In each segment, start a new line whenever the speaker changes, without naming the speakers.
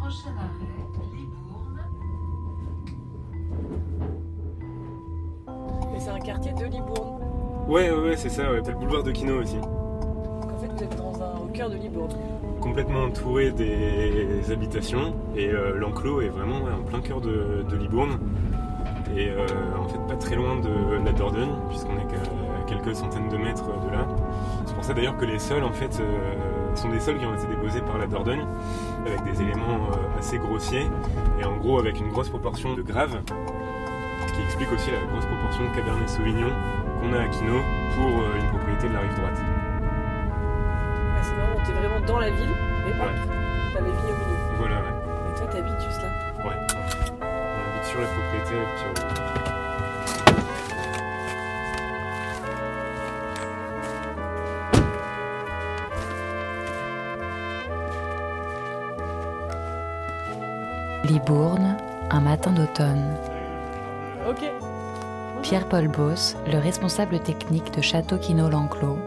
Prochain arrêt, Libourne.
Mais c'est un quartier de Libourne.
Ouais, ouais, ouais, c'est ça, ouais. T'as le boulevard de Kino aussi.
Dans un, cœur de Libourne.
Complètement entouré des habitations et euh, l'enclos est vraiment en plein cœur de, Libourne. Et euh, en fait, pas très loin de la Dordogne, puisqu'on est qu'à quelques centaines de mètres de là. C'est pour ça d'ailleurs que les sols, en fait, euh, sont des sols qui ont été déposés par la Dordogne, avec des éléments assez grossiers, et en gros avec une grosse proportion de graves, ce qui explique aussi la grosse proportion de Cabernet Sauvignon qu'on a à Kino pour une propriété de la rive droite.
Dans la ville, mais pas.
Ouais.
T'as les vignes au milieu.
Voilà, ouais.
Et toi, t'habites juste là.
Ouais. On habite sur la propriété, le...
Libourne, un matin d'automne.
Ok.
Pierre-Paul Boss, le responsable technique de Château Quinault-L'Enclos,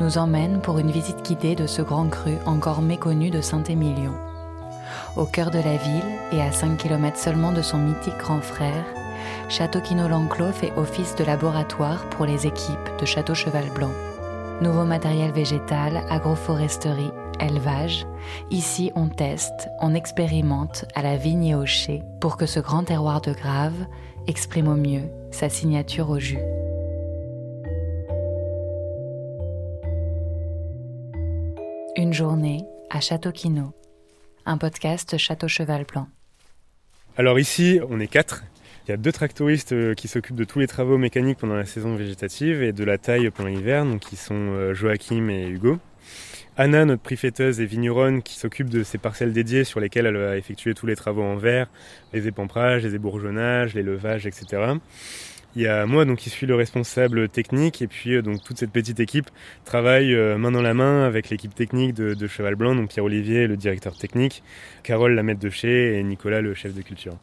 nous emmène pour une visite guidée de ce grand cru encore méconnu de Saint-Émilion. Au cœur de la ville et à 5 km seulement de son mythique grand frère, Château Quinault-L'Enclos fait office de laboratoire pour les équipes de Château Cheval Blanc. Nouveau matériel végétal, agroforesterie, élevage, ici on teste, on expérimente à la vigne et au chai pour que ce grand terroir de Grave exprime au mieux sa signature au jus. Journée à Château Quinault, un podcast Château Cheval Blanc.
Alors ici, on est quatre. Il y a deux tractoristes euh, qui s'occupent de tous les travaux mécaniques pendant la saison végétative et de la taille pendant l'hiver, donc qui sont euh, Joachim et Hugo. Anna, notre prix-fêteuse et vigneronne, qui s'occupe de ces parcelles dédiées sur lesquelles elle va effectuer tous les travaux en verre, les épamperages, les ébourgeonnages, les levages, etc. Il y a moi donc qui suis le responsable technique et puis euh, donc toute cette petite équipe travaille euh, main dans la main avec l'équipe technique de, Cheval Blanc, donc Pierre Olivier, le directeur technique, Carole, la maître de chez et Nicolas, le chef de culture.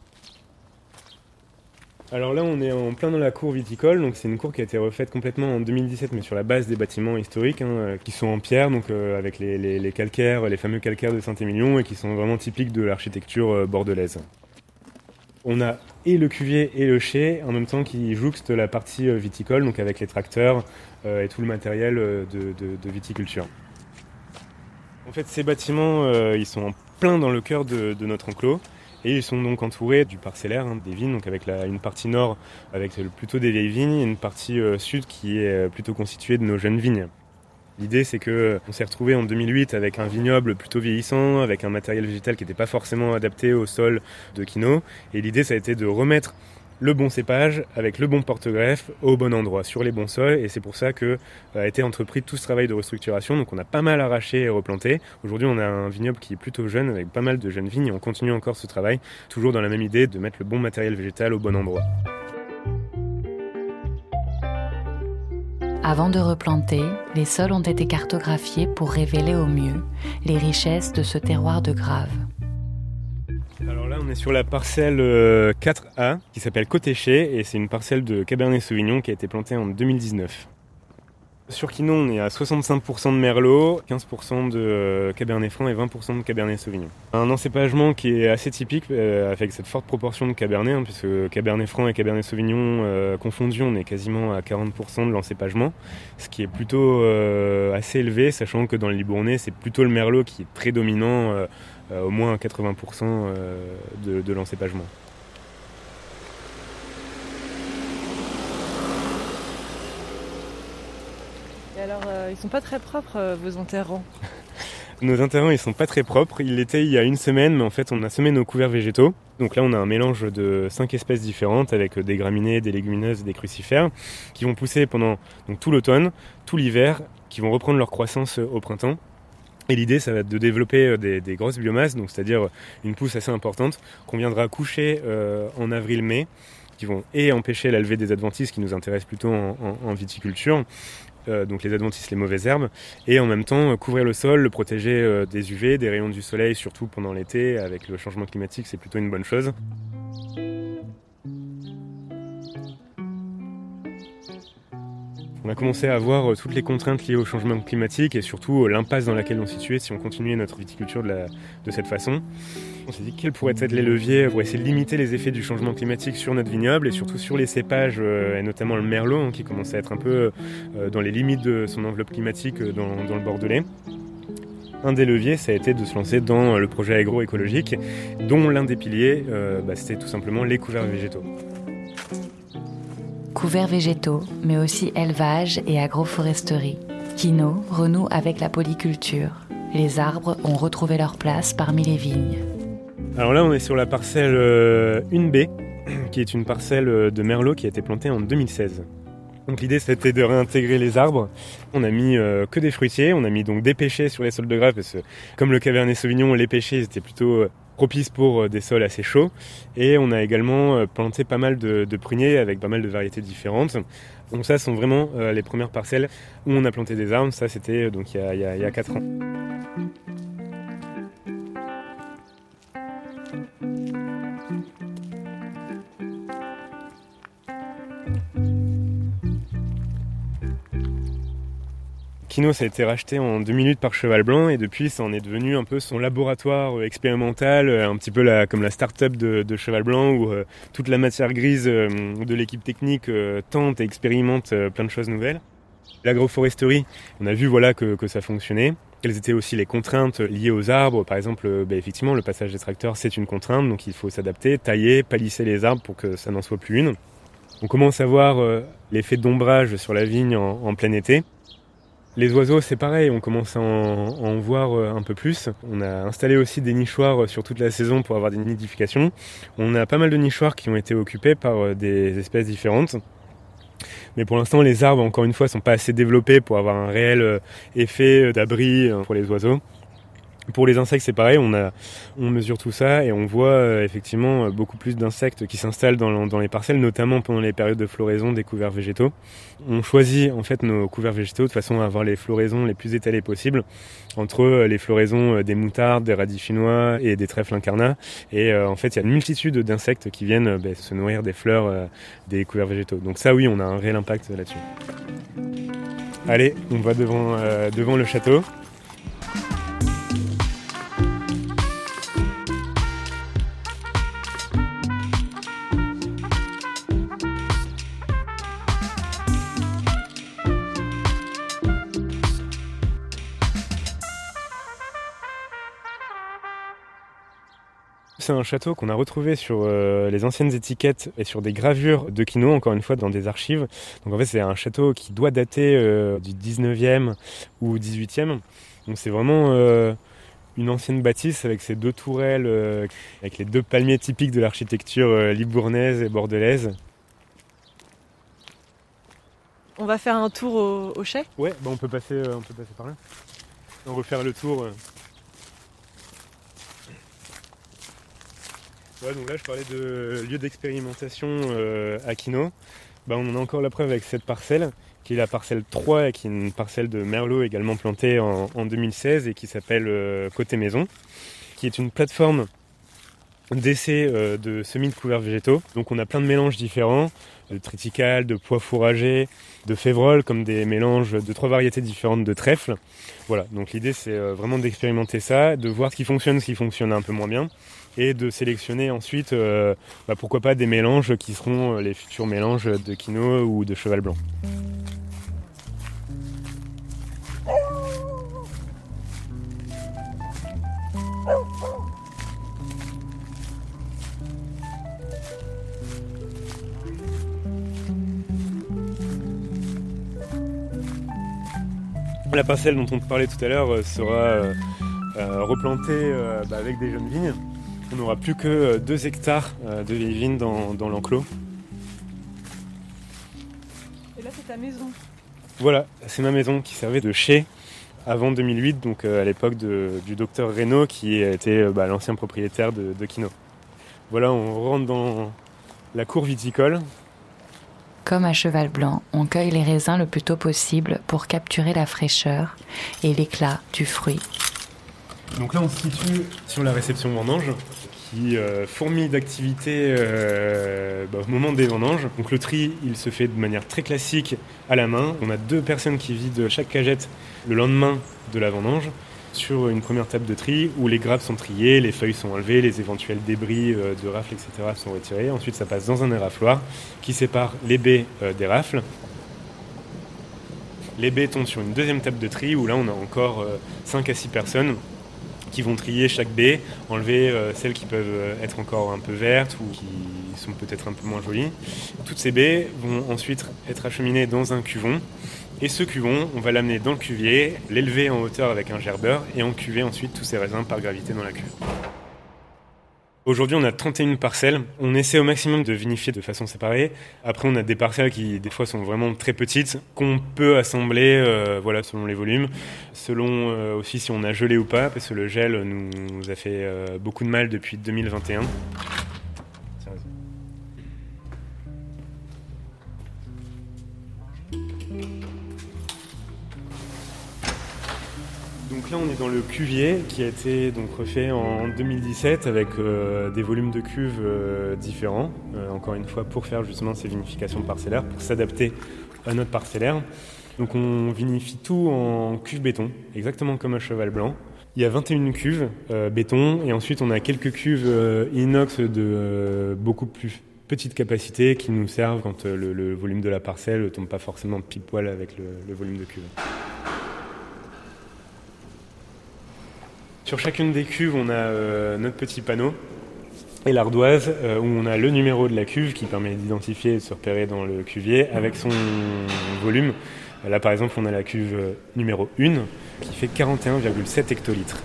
Alors là, on est en plein dans la cour viticole, donc c'est une cour qui a été refaite complètement en 2017, mais sur la base des bâtiments historiques, hein, euh, qui sont en pierre, donc avec les, les- calcaires, les fameux calcaires de Saint-Émilion, et qui sont vraiment typiques de l'architecture bordelaise. On a et le cuvier et le chai, en même temps qui jouxtent la partie euh, viticole, donc avec les tracteurs euh, et tout le matériel euh, de, viticulture. En fait, ces bâtiments, ils sont en plein dans le cœur de, notre enclos. Et ils sont donc entourés du parcellaire, hein, des vignes, donc avec la- une partie nord avec plutôt des vieilles vignes et une partie sud qui est plutôt constituée de nos jeunes vignes. L'idée c'est que euh, on s'est retrouvé en 2008 avec un vignoble plutôt vieillissant, avec un matériel végétal qui n'était pas forcément adapté au sol de Quino. Et l'idée ça a été de remettre le bon cépage avec le bon porte-greffe au bon endroit, sur les bons sols. Et c'est pour ça que euh, a été entrepris tout ce travail de restructuration. Donc on a pas mal arraché et replanté. Aujourd'hui on a un vignoble qui est plutôt jeune avec pas mal de jeunes vignes et on continue encore ce travail, toujours dans la même idée de mettre le bon matériel végétal au bon endroit.
Avant de replanter, les sols ont été cartographiés pour révéler au mieux les richesses de ce terroir de Grave.
Alors là, on est sur la parcelle euh, 4A qui s'appelle Cotéché et c'est une parcelle de Cabernet Sauvignon qui a été plantée en 2019. Sur Quinon, on est à 65% de Merlot, 15% de euh, Cabernet Franc et 20% de Cabernet Sauvignon. Un encépagement qui est assez typique euh, avec cette forte proportion de Cabernet, hein, puisque Cabernet Franc et Cabernet Sauvignon euh, confondus, on est quasiment à 40% de l'encépagement, ce qui est plutôt assez élevé, sachant que dans le Libournais, c'est plutôt le Merlot qui est prédominant, euh, euh, au moins à 80% euh, de, de l'encépagement.
Et alors, euh, ils sont pas très propres, euh, vos enterrants.
Nos interrants, ils sont pas très propres. Ils l'étaient il y a une semaine, mais en fait, on a semé nos couverts végétaux. Donc là, on a un mélange de cinq espèces différentes avec des graminées, des légumineuses des crucifères qui vont pousser pendant tout l'automne, tout l'hiver, qui vont reprendre leur croissance au printemps. Et l'idée, ça va être de développer euh, des, grosses biomasses, c'est-à-dire une pousse assez importante qu'on viendra coucher euh, en avril-mai, qui vont et empêcher la levée des adventices qui nous intéressent plutôt en viticulture, euh, donc les adventices, les mauvaises herbes, et en même temps couvrir le sol, le protéger des UV, des rayons du soleil, surtout pendant l'été, avec le changement climatique, c'est plutôt une bonne chose. On a commencé à voir euh, toutes les contraintes liées au changement climatique et surtout euh, l'impasse dans laquelle on se situait si on continuait notre viticulture de, cette façon. On s'est dit quels pourraient être les leviers pour essayer de limiter les effets du changement climatique sur notre vignoble et surtout sur les cépages, euh, et notamment le merlot, hein, qui commençait à être un peu dans les limites de son enveloppe climatique dans, le bordelais. Un des leviers, ça a été de se lancer dans le projet agroécologique, dont l'un des piliers, bah, c'était tout simplement les couverts végétaux
couverts végétaux, mais aussi élevage et agroforesterie. Kino renoue avec la polyculture. Les arbres ont retrouvé leur place parmi les vignes.
Alors là, on est sur la parcelle 1B, euh, qui est une parcelle euh, de merlot qui a été plantée en 2016. Donc l'idée c'était de réintégrer les arbres. On a mis euh, que des fruitiers, on a mis donc des pêchers sur les sols de grave parce que comme le Cabernet Sauvignon, les pêchers étaient plutôt propice pour euh, des sols assez chauds. Et on a également euh, planté pas mal de, pruniers avec pas mal de variétés différentes. Donc ça sont vraiment euh, les premières parcelles où on a planté des arbres. Ça c'était donc il y, a, il y a 4 ans. Kino, ça a été racheté en deux minutes par Cheval Blanc et depuis, ça en est devenu un peu son laboratoire euh, expérimental, euh, un petit peu comme la start-up de, Cheval Blanc où euh, toute la matière grise de l'équipe technique tente et expérimente plein de choses nouvelles. L'agroforesterie, on a vu voilà que, ça fonctionnait. Quelles étaient aussi les contraintes liées aux arbres? Par exemple, bah, effectivement, le passage des tracteurs, c'est une contrainte, donc il faut s'adapter, tailler, palisser les arbres pour que ça n'en soit plus une. On commence à voir l'effet d'ombrage sur la vigne en plein été. Les oiseaux, c'est pareil, on commence à en, voir euh, un peu plus. On a installé aussi des nichoirs euh, sur toute la saison pour avoir des nidifications. On a pas mal de nichoirs qui ont été occupés par euh, des espèces différentes. Mais pour l'instant, les arbres, encore une fois, sont pas assez développés pour avoir un réel effet d'abri pour les oiseaux. Pour les insectes, c'est pareil, on, a, on mesure tout ça et on voit euh, effectivement euh, beaucoup plus d'insectes qui s'installent dans, les parcelles, notamment pendant les périodes de floraison des couverts végétaux. On choisit en fait nos couverts végétaux de façon à avoir les floraisons les plus étalées possibles, entre euh, les floraisons des moutardes, des radis chinois et des trèfles incarnats. Et en fait, il y a une multitude d'insectes qui viennent ben, se nourrir des fleurs des couverts végétaux. Donc ça, oui, on a un réel impact là-dessus. Allez, on va devant, devant le château. C'est un château qu'on a retrouvé sur euh, les anciennes étiquettes et sur des gravures de Kino, encore une fois, dans des archives. Donc en fait, c'est un château qui doit dater euh, du 19e ou 18e. Donc c'est vraiment euh, une ancienne bâtisse avec ses deux tourelles, avec les deux palmiers typiques de l'architecture libournaise et bordelaise.
On va faire un tour au, chai?
Ouais, bah on, peut passer, on peut passer par là. On va faire le tour. Donc là je parlais de lieu d'expérimentation euh, à Kino. Bah, on en a encore la preuve avec cette parcelle, qui est la parcelle 3, qui est une parcelle de Merlot également plantée en, 2016 et qui s'appelle euh, Côté Maison, qui est une plateforme d'essai euh, de semis de couverts végétaux. Donc on a plein de mélanges différents, de triticale, de pois fourragés, de févrole, comme des mélanges de trois variétés différentes de trèfle. Voilà, donc l'idée c'est vraiment d'expérimenter ça, de voir ce qui fonctionne, ce qui fonctionne un peu moins bien, et de sélectionner ensuite, euh, bah, pourquoi pas, des mélanges qui seront euh, les futurs mélanges de quinoa ou de cheval blanc. La parcelle dont on parlait tout à l'heure euh, sera replantée bah, avec des jeunes vignes on n'aura plus que 2 euh, hectares euh, de vieilles vignes dans, l'enclos.
Et là, c'est ta maison
Voilà, c'est ma maison qui servait de chai avant 2008, donc euh, à l'époque du docteur Reynaud qui était bah, l'ancien propriétaire de, Kino. Voilà, on rentre dans la cour viticole.
Comme à Cheval Blanc, on cueille les raisins le plus tôt possible pour capturer la fraîcheur et l'éclat du fruit.
Donc là, on se situe sur la réception vendange qui euh, fourmille d'activités euh, bah, au moment des vendanges. Donc le tri, il se fait de manière très classique à la main. On a deux personnes qui vident chaque cagette le lendemain de la vendange sur une première table de tri où les grappes sont triées, les feuilles sont enlevées, les éventuels débris euh, de rafles, etc. sont retirés. Ensuite, ça passe dans un érafloir qui sépare les baies des rafles. Les baies tombent sur une deuxième table de tri où là, on a encore 5 à 6 personnes qui vont trier chaque baie, enlever euh, celles qui peuvent être encore un peu vertes ou qui sont peut-être un peu moins jolies. Toutes ces baies vont ensuite être acheminées dans un cuvon et ce cuvon, on va l'amener dans le cuvier, l'élever en hauteur avec un gerbeur et en cuver ensuite tous ces raisins par gravité dans la cuve. Aujourd'hui, on a 31 parcelles. On essaie au maximum de vinifier de façon séparée. Après, on a des parcelles qui, des fois, sont vraiment très petites, qu'on peut assembler euh, voilà, selon les volumes, selon euh, aussi si on a gelé ou pas, parce que le gel nous, a fait euh, beaucoup de mal depuis 2021. Dans le cuvier qui a été donc refait en 2017 avec euh, des volumes de cuves euh, différents, euh, encore une fois pour faire justement ces vinifications parcellaires, pour s'adapter à notre parcellaire. Donc on vinifie tout en cuve béton, exactement comme un cheval blanc. Il y a 21 cuves béton et ensuite on a quelques cuves inox de beaucoup plus petite capacité qui nous servent quand le, volume de la parcelle ne tombe pas forcément pile poil avec le volume de cuve. Sur chacune des cuves, on a euh, notre petit panneau et l'ardoise euh, où on a le numéro de la cuve qui permet d'identifier et de se repérer dans le cuvier avec son volume. Là, par exemple, on a la cuve euh, numéro 1 qui fait 41,7 hectolitres.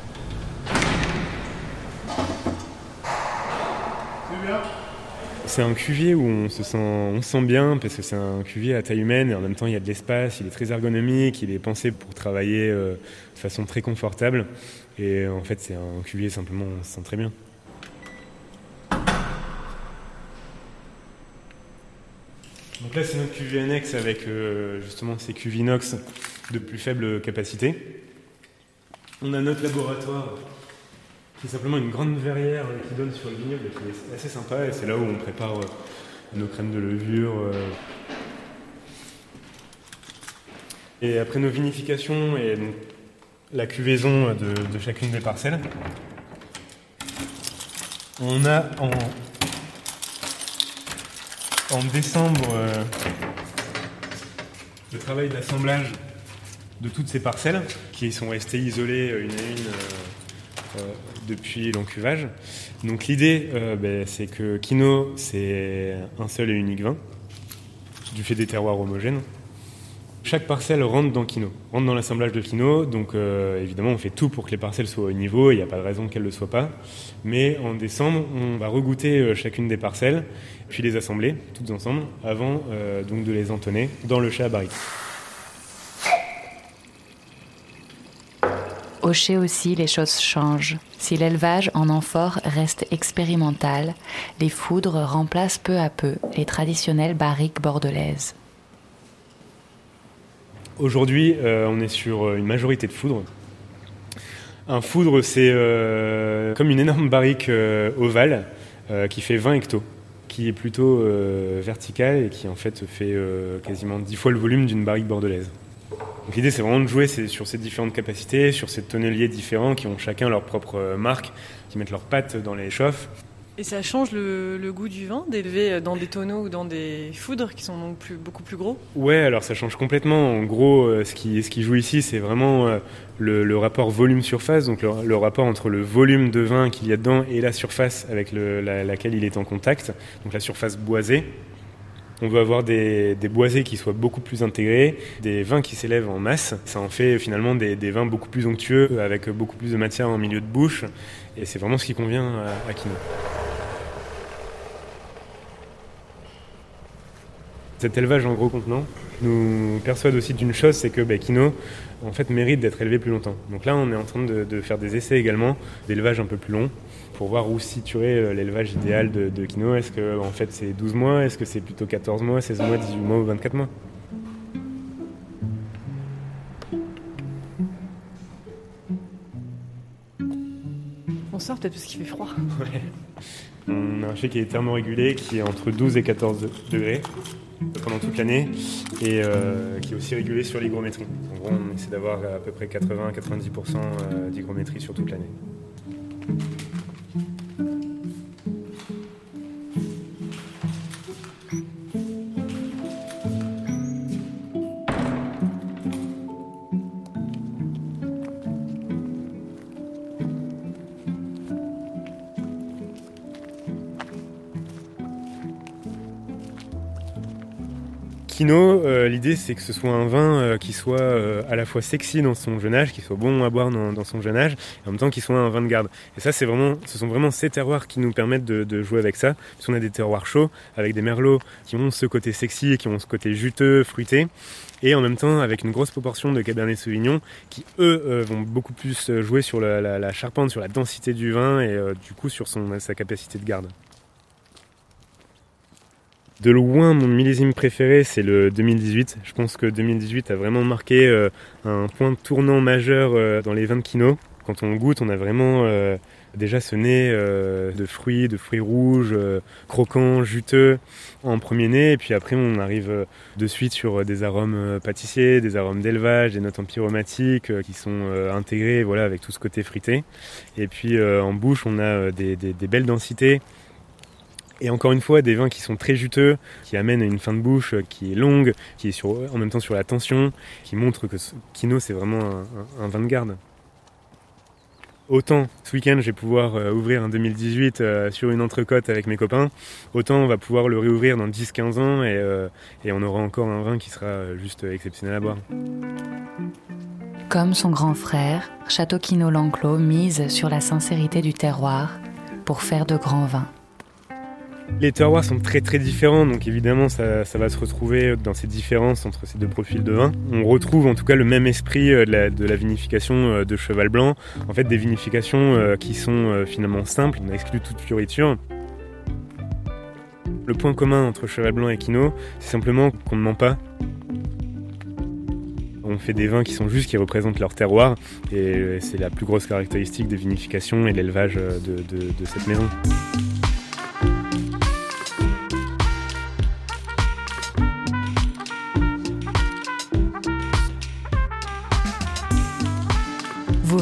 C'est un cuvier où on se sent, on sent bien parce que c'est un cuvier à taille humaine et en même temps il y a de l'espace, il est très ergonomique, il est pensé pour travailler de façon très confortable. Et en fait, c'est un cuvier simplement, on se sent très bien. Donc là, c'est notre cuvier annexe avec euh, justement ces cuves inox de plus faible capacité. On a notre laboratoire qui est simplement une grande verrière qui donne sur le vignoble et qui est assez sympa. Et c'est là où on prépare euh, nos crèmes de levure. Euh. Et après nos vinifications et donc la cuvaison de, chacune des parcelles. On a en, décembre euh, le travail d'assemblage de toutes ces parcelles qui sont restées isolées une à une euh, euh, depuis l'encuvage. Donc l'idée, ben, c'est que Kino, c'est un seul et unique vin, du fait des terroirs homogènes. Chaque parcelle rentre dans Kino, rentre dans l'assemblage de Kino. Donc euh, évidemment, on fait tout pour que les parcelles soient au niveau. Il n'y a pas de raison qu'elles ne le soient pas. Mais en décembre, on va regoûter euh, chacune des parcelles, puis les assembler toutes ensemble, avant euh, donc de les entonner dans le chat à barrique.
Au chai aussi, les choses changent. Si l'élevage en amphore reste expérimental, les foudres remplacent peu à peu les traditionnelles barriques bordelaises.
Aujourd'hui, euh, on est sur euh, une majorité de foudre. Un foudre, c'est euh, comme une énorme barrique ovale qui fait 20 hectos, qui est plutôt verticale et qui en fait fait quasiment 10 fois le volume d'une barrique bordelaise. l'idée, c'est vraiment de jouer sur ces différentes capacités, sur ces tonneliers différents qui ont chacun leur propre marque, qui mettent leurs pattes dans les chauffes
et ça change le, goût du vin d'élever dans des tonneaux ou dans des foudres qui sont donc beaucoup plus gros?
Ouais, alors ça change complètement. En gros, euh, ce qui, joue ici, c'est vraiment euh, le, rapport volume-surface, donc le, rapport entre le volume de vin qu'il y a dedans et la surface avec laquelle il est en contact, donc la surface boisée. On veut avoir des, boisés qui soient beaucoup plus intégrés, des vins qui s'élèvent en masse. Ça en fait finalement des, vins beaucoup plus onctueux, avec beaucoup plus de matière en milieu de bouche. Et c'est vraiment ce qui convient à, à Kino. Cet élevage en gros contenant nous persuade aussi d'une chose, c'est que bah, Kino en fait mérite d'être élevé plus longtemps. Donc là, on est en train de, faire des essais également d'élevage un peu plus long pour voir où situer euh, l'élevage idéal de, de Kino. Est-ce que en fait c'est 12 mois? Est-ce que c'est plutôt 14 mois, 16 mois, 18 mois ou 24 mois?
On sort peut-être parce qu'il fait froid.
On a un chat qui est thermorégulé, qui est entre 12 et 14 degrés pendant toute l'année et euh, qui est aussi régulé sur l'hygrométrie. En gros, on essaie d'avoir à peu près 80-90% euh, d'hygrométrie sur toute l'année. Euh, l'idée c'est que ce soit un vin euh, qui soit euh, à la fois sexy dans son jeune âge, qui soit bon à boire dans, son jeune âge, et en même temps qu'il soit un vin de garde. Et ça, c'est vraiment, ce sont vraiment ces terroirs qui nous permettent de, jouer avec ça. Parce qu'on a des terroirs chauds avec des merlots qui ont ce côté sexy qui ont ce côté juteux, fruité, et en même temps avec une grosse proportion de Cabernet Sauvignon qui eux vont beaucoup plus jouer sur la, charpente, sur la densité du vin et du coup sur sa capacité de garde. De loin, mon millésime préféré, c'est le 2018. Je pense que 2018 a vraiment marqué euh, un point de tournant majeur euh, dans les vins de Kino. Quand on goûte, on a vraiment euh, déjà ce nez de fruits, de fruits rouges, croquants, juteux en premier nez. Et puis après, on arrive de suite sur des arômes pâtissiers, des arômes d'élevage, des notes empyromatiques qui sont intégrées voilà, avec tout ce côté frité. Et puis en bouche, on a des, des belles densités et encore une fois, des vins qui sont très juteux, qui amènent à une fin de bouche qui est longue, qui est en même temps sur la tension, qui montre que Kino c'est vraiment un, vin de garde. Autant ce week-end je vais pouvoir euh, ouvrir un 2018 euh, sur une entrecôte avec mes copains, autant on va pouvoir le réouvrir dans 10-15 ans et, euh, on aura encore un vin qui sera juste exceptionnel à boire.
Comme son grand frère, Château Kino L'Enclos mise sur la sincérité du terroir pour faire de grands vins.
Les terroirs sont très très différents, donc évidemment ça, va se retrouver dans ces différences entre ces deux profils de vin. On retrouve en tout cas le même esprit euh, de la, vinification euh, de cheval blanc, en fait des vinifications euh, qui sont finalement simples, on exclut toute fioriture. Le point commun entre cheval blanc et quino, c'est simplement qu'on ne ment pas. On fait des vins qui sont justes, qui représentent leur terroir, et c'est la plus grosse caractéristique de vinification et l'élevage de cette maison.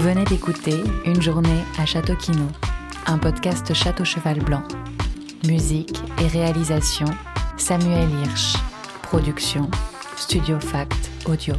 Venez d'écouter Une journée à Château Quino, un podcast Château Cheval Blanc. Musique et réalisation Samuel Hirsch. Production Studio Fact Audio.